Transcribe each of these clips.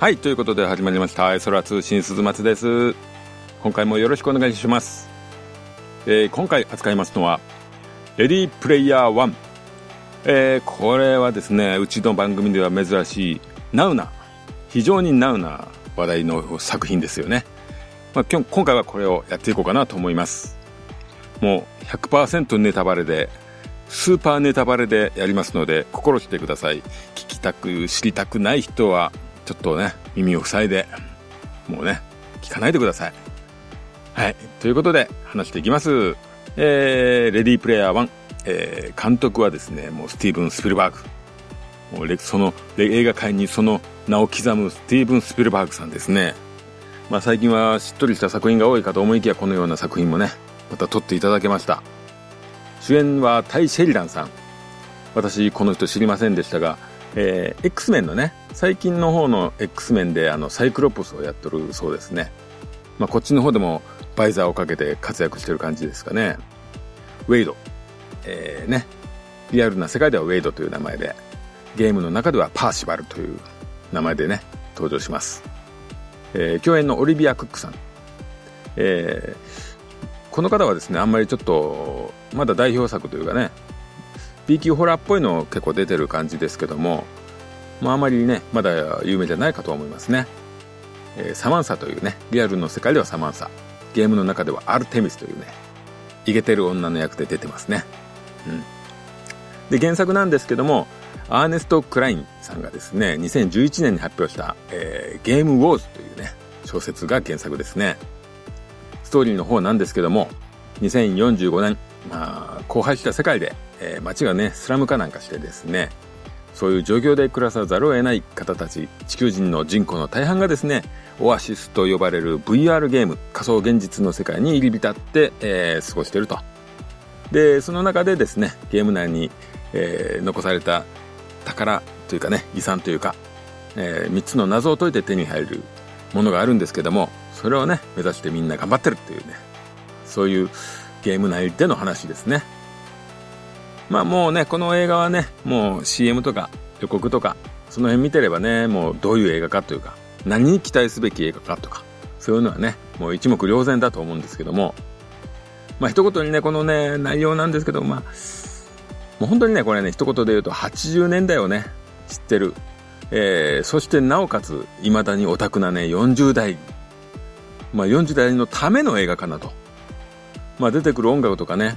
はいということで始まりました。空通信鈴松です。今回もよろしくお願いします、えー、今回扱いますのはレディープレイヤー1、えー、これはですねうちの番組では珍しいナウな非常にナウな話題の作品ですよね、まあ、今今回はこれをやっていこうかなと思います。もう100%ネタバレでスーパーネタバレでやりますので心してください。聞きたく知りたくない人はちょっとね耳を塞いでもうね聞かないでください。はいということで話していきます。えー、レディープレイヤー1、えー、監督はですねもうスティーブン・スピルバーグ。もうその映画界にその名を刻むスティーブン・スピルバーグさんですね。まあ最近はしっとりした作品が多いかと思いきやこのような作品もねまた撮っていただけました。主演はタイ・シェリランさん。私この人知りませんでしたが、えー、X メンのね最近の方の X メンであのサイクロプスをやっとるそうですね、まあ、こっちの方でもバイザーをかけて活躍してる感じですかね。ウェイドえー、ね。リアルな世界ではウェイドという名前でゲームの中ではパーシバルという名前でね登場します、えー、共演のオリビア・クックさん、えーこの方はですねあんまりちょっとまだ代表作というかね B 級ホラーっぽいの結構出てる感じですけども、まあ、あまりねまだ有名じゃないかと思いますね、えー、サマンサというねリアルの世界ではサマンサ。ゲームの中ではアルテミスというねイケてる女の役で出てますね。うん。で原作なんですけどもアーネスト・クラインさんがですね2011年に発表した、えー、ゲームウォーズというね小説が原作ですね。ストーリーの方なんですけども、2045年、まあ、荒廃した世界で、えー、街がね、スラム化なんかしてですね、そういう状況で暮らさざるを得ない方たち、地球人の人口の大半がですね、オアシスと呼ばれる VR ゲーム、仮想現実の世界に入り浸って、えー、過ごしていると。で、その中でですね、ゲーム内に、えー、残された宝というかね、遺産というか、えー、3つの謎を解いて手に入るものがあるんですけども、それをね、目指してみんな頑張ってるっていうね、そういうゲーム内での話ですね。まあもうね、この映画はね、もう CM とか予告とか、その辺見てればね、もうどういう映画かというか、何に期待すべき映画かとか、そういうのはね、もう一目瞭然だと思うんですけども、まあ一言にね、このね、内容なんですけど、まあ、もう本当にね、これね、一言で言うと80年代をね、知ってる。えー、そしてなおかつ、未だにオタクなね、40代まあ、40代のための映画かなと。まあ、出てくる音楽とかね、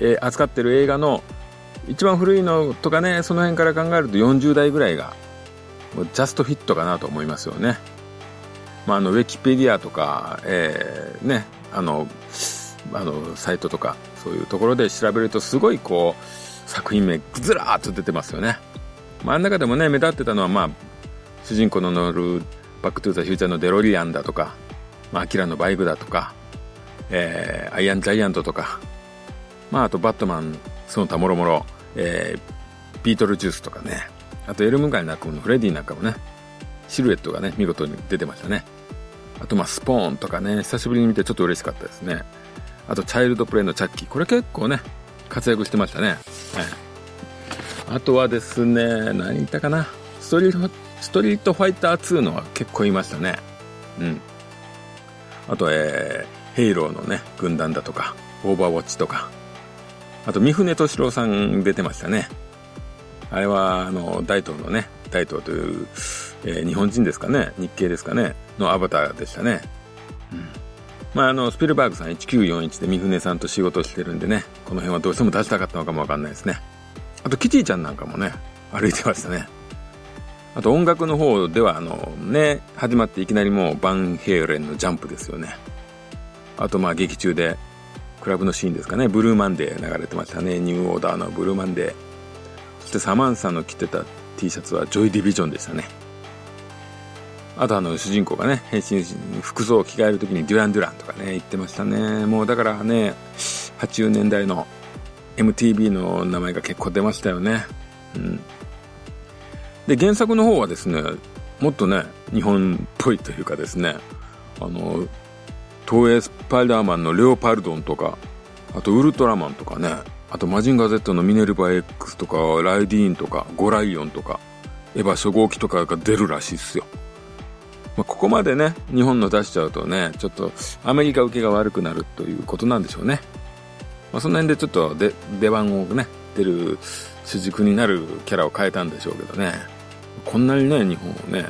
えー、扱ってる映画の一番古いのとかね、その辺から考えると40代ぐらいが、ジャストフィットかなと思いますよね。まあ、あの、ウィキペディアとか、えー、ね、あの、あの、サイトとか、そういうところで調べるとすごいこう、作品名がずらーっと出てますよね。真ん中でもね、目立ってたのはまあ、主人公の乗るバックトゥザフューチャーのデロリアンだとか、まあ、アキラのバイクだとか、えー、アイアンジャイアントとか、まあ、あとバットマン、その他もろもろ、えー、ビートルジュースとかね、あとエルム街の中のフレディなんかもね、シルエットがね、見事に出てましたね。あと、まあ、スポーンとかね、久しぶりに見てちょっと嬉しかったですね。あと、チャイルドプレイのチャッキー。これ結構ね、活躍してましたね。はい。あとはですね、何言ったかな。ストリート、ストリートファイター2のは結構いましたね。うん。あと、えー、ヘイローのね、軍団だとか、オーバーウォッチとか、あと、三船敏郎さん出てましたね。あれは、あの、大東のね、大東という、えー、日本人ですかね、日系ですかね、のアバターでしたね。うん。まあ、あの、スピルバーグさん1941で三船さんと仕事してるんでね、この辺はどうしても出したかったのかもわかんないですね。あと、キティちゃんなんかもね、歩いてましたね。あと音楽の方ではあのね、始まっていきなりもうバンヘイレンのジャンプですよね。あとまあ劇中でクラブのシーンですかね、ブルーマンデー流れてましたね。ニューオーダーのブルーマンデー。そしてサマンサの着てた T シャツはジョイディビジョンでしたね。あとあの主人公がね、変身服装を着替える時にデュラン・デュランとかね、言ってましたね。もうだからね、80年代の MTV の名前が結構出ましたよね。うん。で、原作の方はですね、もっとね、日本っぽいというかですね、あの、東映スパイダーマンのレオパルドンとか、あとウルトラマンとかね、あとマジンガー Z のミネルヴァ X とか、ライディーンとか、ゴライオンとか、エヴァ初号機とかが出るらしいっすよ。まあ、ここまでね、日本の出しちゃうとね、ちょっとアメリカ受けが悪くなるということなんでしょうね。まあ、その辺でちょっとで出番をね、出る主軸になるキャラを変えたんでしょうけどね。こんなにね、日本をね、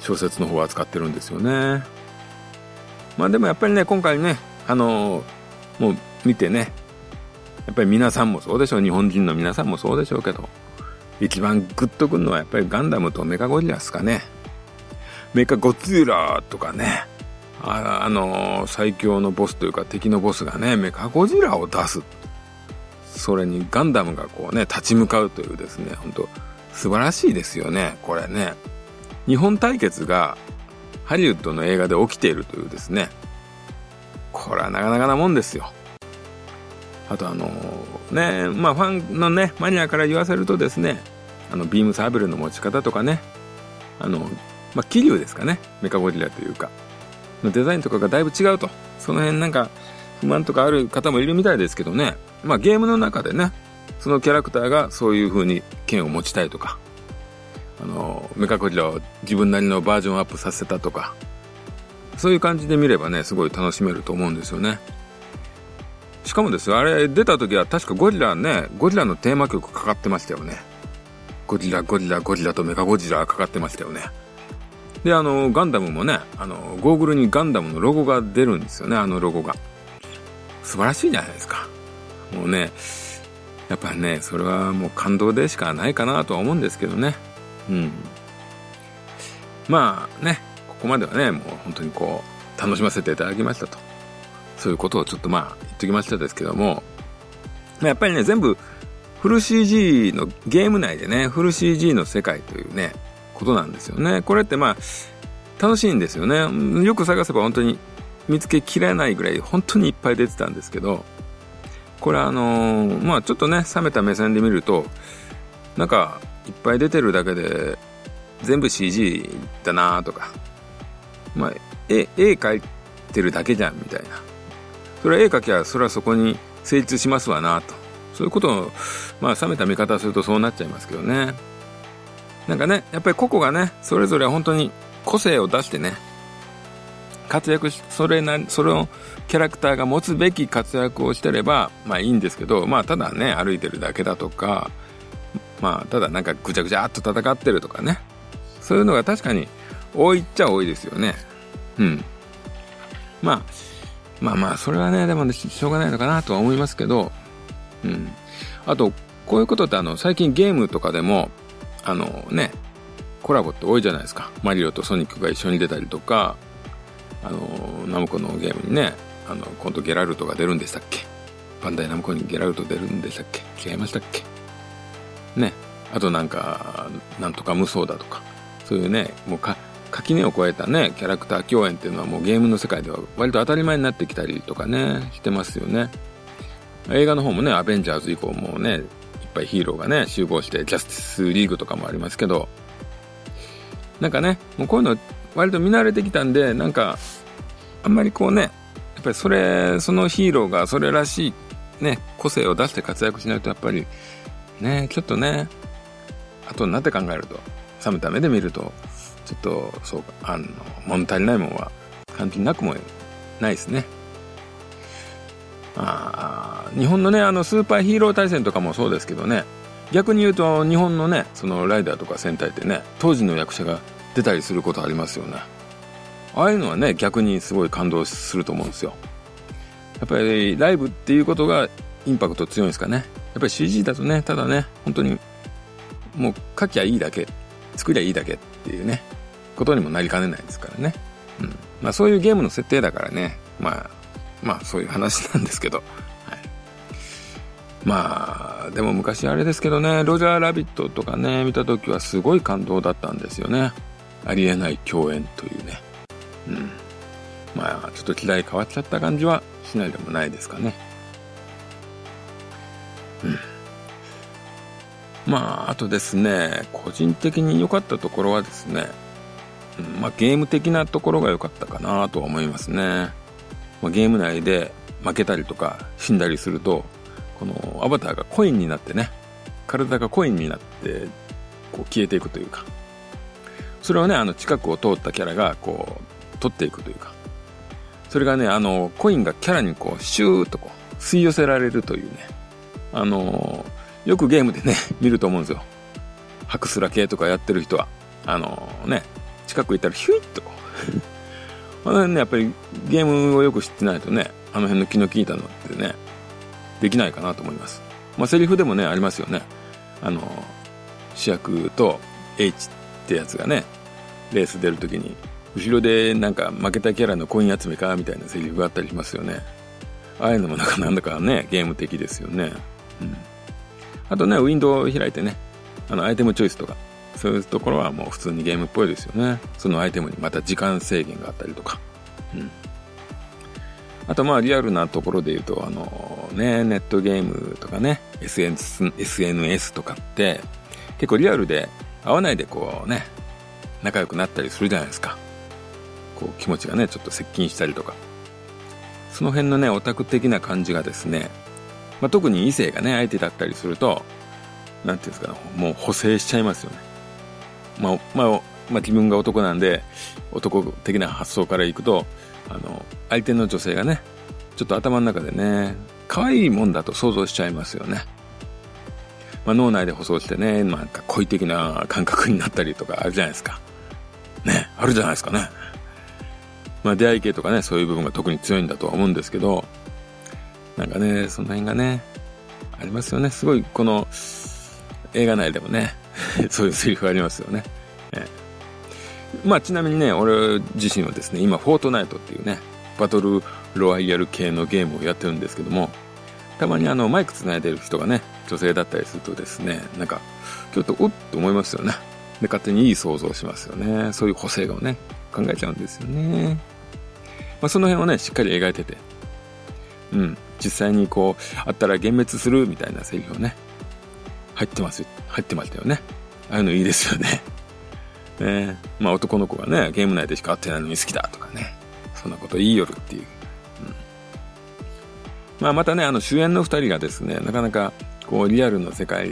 小説の方を扱ってるんですよね。まあでもやっぱりね、今回ね、あのー、もう見てね、やっぱり皆さんもそうでしょう、日本人の皆さんもそうでしょうけど、一番グッとくるのはやっぱりガンダムとメカゴリラですかね。メカゴジラとかね、ああのー、最強のボスというか敵のボスがね、メカゴジラを出す。それにガンダムがこうね、立ち向かうというですね、本当素晴らしいですよね、これね。日本対決がハリウッドの映画で起きているというですね、これはなかなかなもんですよ。あとあのー、ね、まあファンのね、マニアから言わせるとですね、あの、ビームサーベルの持ち方とかね、あの、まあ、桐生ですかね、メカゴリラというか、のデザインとかがだいぶ違うと。その辺なんか、不満とかある方もいるみたいですけどね、まあゲームの中でね、そのキャラクターがそういう風に剣を持ちたいとか、あの、メカゴリラを自分なりのバージョンアップさせたとか、そういう感じで見ればね、すごい楽しめると思うんですよね。しかもですよ、あれ出た時は確かゴリラね、ゴリラのテーマ曲かかってましたよね。ゴリラ、ゴリラ、ゴリラとメカゴジラかかってましたよね。で、あの、ガンダムもね、あの、ゴーグルにガンダムのロゴが出るんですよね、あのロゴが。素晴らしいじゃないですか。もうね、やっぱね、それはもう感動でしかないかなとは思うんですけどね。うん。まあね、ここまではね、もう本当にこう、楽しませていただきましたと。そういうことをちょっとまあ言っときましたですけども、やっぱりね、全部フル CG のゲーム内でね、フル CG の世界というね、ことなんですよね。これってまあ、楽しいんですよね。よく探せば本当に見つけきれないぐらい本当にいっぱい出てたんですけど、これあのー、まあちょっとね、冷めた目線で見ると、なんか、いっぱい出てるだけで、全部 CG だなとか、まあ、絵、絵描いてるだけじゃん、みたいな。それは絵描きは、それはそこに成立しますわなと。そういうことを、まあ、冷めた見方するとそうなっちゃいますけどね。なんかね、やっぱり個々がね、それぞれ本当に個性を出してね、活躍し、それな、それをキャラクターが持つべき活躍をしてれば、まあいいんですけど、まあただね、歩いてるだけだとか、まあただなんかぐちゃぐちゃっと戦ってるとかね。そういうのが確かに多いっちゃ多いですよね。うん。まあ、まあまあ、それはね、でも、ね、しょうがないのかなとは思いますけど、うん。あと、こういうことってあの、最近ゲームとかでも、あのね、コラボって多いじゃないですか。マリオとソニックが一緒に出たりとか、あの、ナムコのゲームにね、あの、今度ゲラルトが出るんでしたっけ？バンダイナムコにゲラルト出るんでしたっけ？違いましたっけ？ね。あとなんか、なんとか無双だとか、そういうね、もうか、垣根を越えたね、キャラクター共演っていうのはもうゲームの世界では割と当たり前になってきたりとかね、してますよね。映画の方もね、アベンジャーズ以降もね、いっぱいヒーローがね、集合して、ジャスティスリーグとかもありますけど、なんかね、もうこういうの割と見慣れてきたんで、なんか、あんまりこうね、やっぱりそれ、そのヒーローがそれらしい、ね、個性を出して活躍しないとやっぱり、ね、ちょっとね、後になって考えると、冷めた目で見ると、ちょっと、そうか、あの、物足りないもんは感じなくもないですね。あ日本のね、あの、スーパーヒーロー対戦とかもそうですけどね、逆に言うと、日本のね、そのライダーとか戦隊ってね、当時の役者が出たりすることありますよね。ああいうのはね、逆にすごい感動すると思うんですよ。やっぱりライブっていうことがインパクト強いんですかね。やっぱり CG だとね、ただね、本当に、もう書きゃいいだけ、作りゃいいだけっていうね、ことにもなりかねないですからね。うん。まあそういうゲームの設定だからね、まあ、まあそういう話なんですけど、はい。まあ、でも昔あれですけどね、ロジャーラビットとかね、見た時はすごい感動だったんですよね。ありえない共演というね。うん。まあ、ちょっと時代変わっちゃった感じはしないでもないですかね。まあ、あとですね、個人的に良かったところはですね、まあゲーム的なところが良かったかなとは思いますね。まあ、ゲーム内で負けたりとか死んだりすると、このアバターがコインになってね、体がコインになって、こう消えていくというか、それをね、あの、近くを通ったキャラが、こう、取っていくというか、それがね、あの、コインがキャラにこう、シューッとこう、吸い寄せられるというね、あのよくゲームでね、見ると思うんですよ。ハクスラ系とかやってる人は、あのね、近く行ったらヒュイッと。あの辺ね、やっぱりゲームをよく知ってないとね、あの辺の気の利いたのってね、できないかなと思います。まあ、セリフでもね、ありますよね。あの、主役と H ってやつがね、レース出るときに、後ろでなんか負けたキャラのコイン集めかみたいなセリフがあったりしますよね。ああいうのもなんかなんだかね、ゲーム的ですよね。うん。あとね、ウィンドウを開いてね、あの、アイテムチョイスとか、そういうところはもう普通にゲームっぽいですよね。そのアイテムにまた時間制限があったりとか。うん。あとまあリアルなところで言うと、あのね、ネットゲームとかね、SNS, SNS とかって、結構リアルで会わないでこうね、仲良くなったりするじゃないですか。こう気持ちがね、ちょっと接近したりとか。その辺のね、オタク的な感じがですね、まあ、特に異性がね、相手だったりすると、なんていうんですかね、もう補正しちゃいますよね。まあ、まあ、まあ、自分が男なんで、男的な発想からいくと、あの、相手の女性がね、ちょっと頭の中でね、可愛いもんだと想像しちゃいますよね。まあ、脳内で舗装してね、なんか恋的な感覚になったりとかあるじゃないですか。ね、あるじゃないですかね。まあ、出会い系とかね、そういう部分が特に強いんだとは思うんですけど、なんかね、その辺がね、ありますよね。すごい、この、映画内でもね、そういうセリフありますよね。えまあ、ちなみにね、俺自身はですね、今、フォートナイトっていうね、バトルロワイヤル系のゲームをやってるんですけども、たまにあの、マイク繋いでる人がね、女性だったりするとですね、なんか、ちょっと、おっと思いますよね。で、勝手にいい想像しますよね。そういう補正をね、考えちゃうんですよね。まあ、その辺をね、しっかり描いてて、うん、実際にこう、あったら幻滅するみたいなセリフをね、入ってます入ってましたよね。ああいうのいいですよね。ねまあ男の子がね、ゲーム内でしか会ってないのに好きだとかね、そんなこと言いよるっていう。うん、まあまたね、あの主演の二人がですね、なかなかこうリアルな世界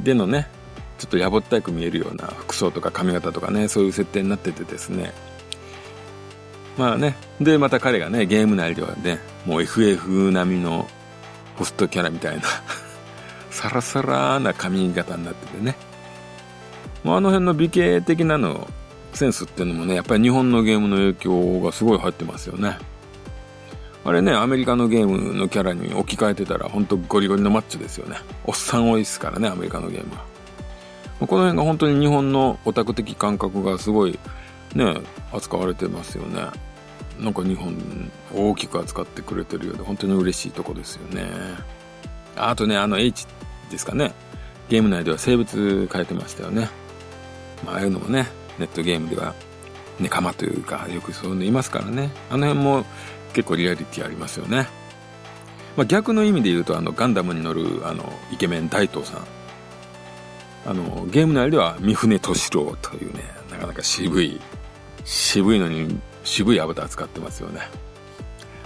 でのね、ちょっとやぼったく見えるような服装とか髪型とかね、そういう設定になっててですね、まあね。で、また彼がね、ゲーム内ではね、もう FF 並みのホストキャラみたいな サラサラな髪型になっててね。もうあの辺の美形的なの、センスっていうのもね、やっぱり日本のゲームの影響がすごい入ってますよね。あれね、アメリカのゲームのキャラに置き換えてたら、ほんとゴリゴリのマッチョですよね。おっさん多いですからね、アメリカのゲームは。この辺が本当に日本のオタク的感覚がすごいね、扱われてますよね。なんか日本大きく扱ってくれてるようで本当に嬉しいとこですよね。あとね、あの H ですかね。ゲーム内では生物変えてましたよね。まあ、ああいうのもね、ネットゲームでは、ネカマというか、よくそういうのいますからね。あの辺も結構リアリティありますよね。まあ、逆の意味で言うと、あの、ガンダムに乗る、あの、イケメン大東さん。あの、ゲーム内では三船敏郎というね、なかなか渋い、渋いのに渋いアバター使ってますよね。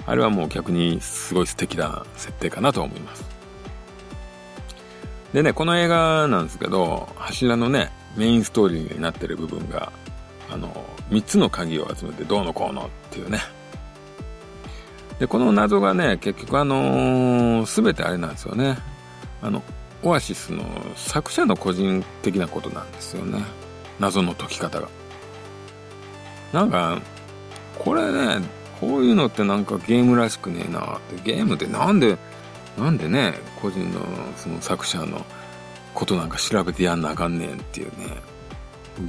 あれはもう逆にすごい素敵な設定かなと思います。でね、この映画なんですけど、柱のね、メインストーリーになってる部分が、あの、3つの鍵を集めてどうのこうのっていうね。で、この謎がね、結局あのす、べてあれなんですよね。あの、オアシスの作者の個人的なことなんですよね。謎の解き方が。なんか、これね、こういうのってなんかゲームらしくねえなって。ゲームでなんで、なんでね、個人のその作者のことなんか調べてやんなあかんねんっていうね。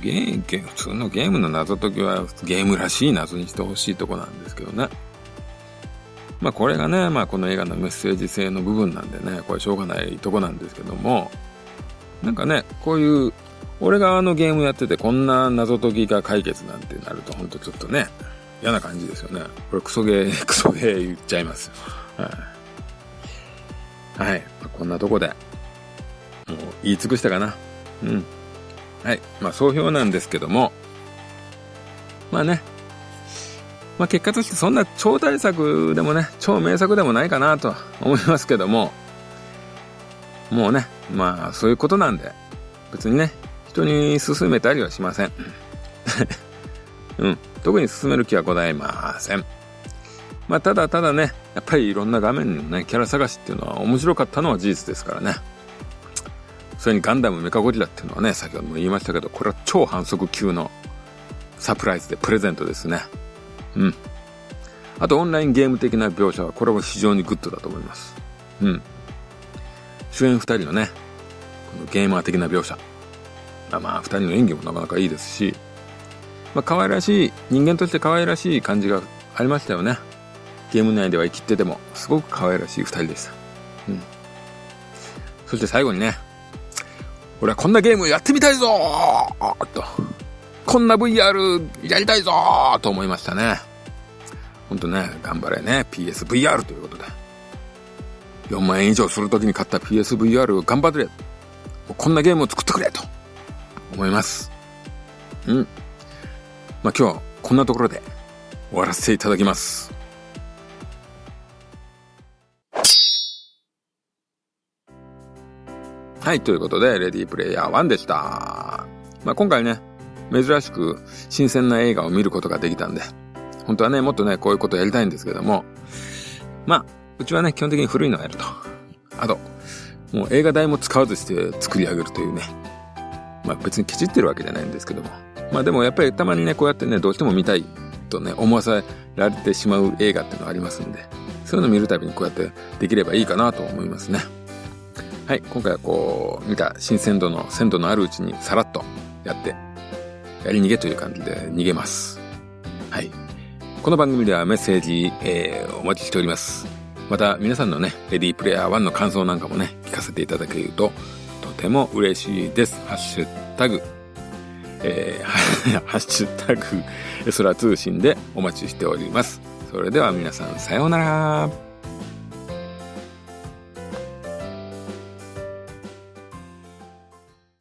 ゲーゲ普通のゲームの謎解きはゲームらしい謎にしてほしいとこなんですけどね。まあこれがね、まあこの映画のメッセージ性の部分なんでね、これしょうがないとこなんですけども、なんかね、こういう、俺があのゲームやっててこんな謎解きが解決なんてなるとほんとちょっとね、嫌な感じですよね。これクソゲー、クソゲー言っちゃいます。はい。はい。まあ、こんなとこで、もう言い尽くしたかな。うん。はい。まあ、総評なんですけども、まあね、まあ結果としてそんな超大作でもね、超名作でもないかなと思いますけども、もうね、まあそういうことなんで、別にね、人に勧めたりはしません。うん。特に進める気はございません。まあ、ただただね、やっぱりいろんな画面のね、キャラ探しっていうのは面白かったのは事実ですからね。それにガンダムメカゴジラっていうのはね、先ほども言いましたけど、これは超反則級のサプライズでプレゼントですね。うん。あとオンラインゲーム的な描写は、これは非常にグッドだと思います。うん。主演二人のね、このゲーマー的な描写。あまあ、二人の演技もなかなかいいですし、まあ、可愛らしい、人間として可愛らしい感じがありましたよね。ゲーム内では生きてても、すごく可愛らしい二人でした。うん。そして最後にね、俺はこんなゲームやってみたいぞーと、こんな VR やりたいぞーと思いましたね。ほんとね、頑張れね、PSVR ということで。4万円以上するときに買った PSVR を頑張れ。こんなゲームを作ってくれと思います。うん。まあ、今日はこんなところで終わらせていただきます。はい、ということで、レディープレイヤー1でした。まあ、今回ね、珍しく新鮮な映画を見ることができたんで、本当はね、もっとね、こういうことやりたいんですけども、まあ、うちはね、基本的に古いのをやると。あと、もう映画代も使わずして作り上げるというね。まあ別にケチってるわけじゃないんですけども。まあでもやっぱりたまにね、こうやってね、どうしても見たいとね、思わせられてしまう映画っていうのがありますんで、そういうの見るたびにこうやってできればいいかなと思いますね。はい、今回はこう、見た新鮮度の、鮮度のあるうちにさらっとやって、やり逃げという感じで逃げます。はい。この番組ではメッセージ、えー、お待ちしております。また皆さんのね、レディープレイヤー1の感想なんかもね、聞かせていただけるとても嬉しいです。ハッシュタグ、えー、ハッシュタグ、空通信でお待ちしております。それでは皆さんさようなら。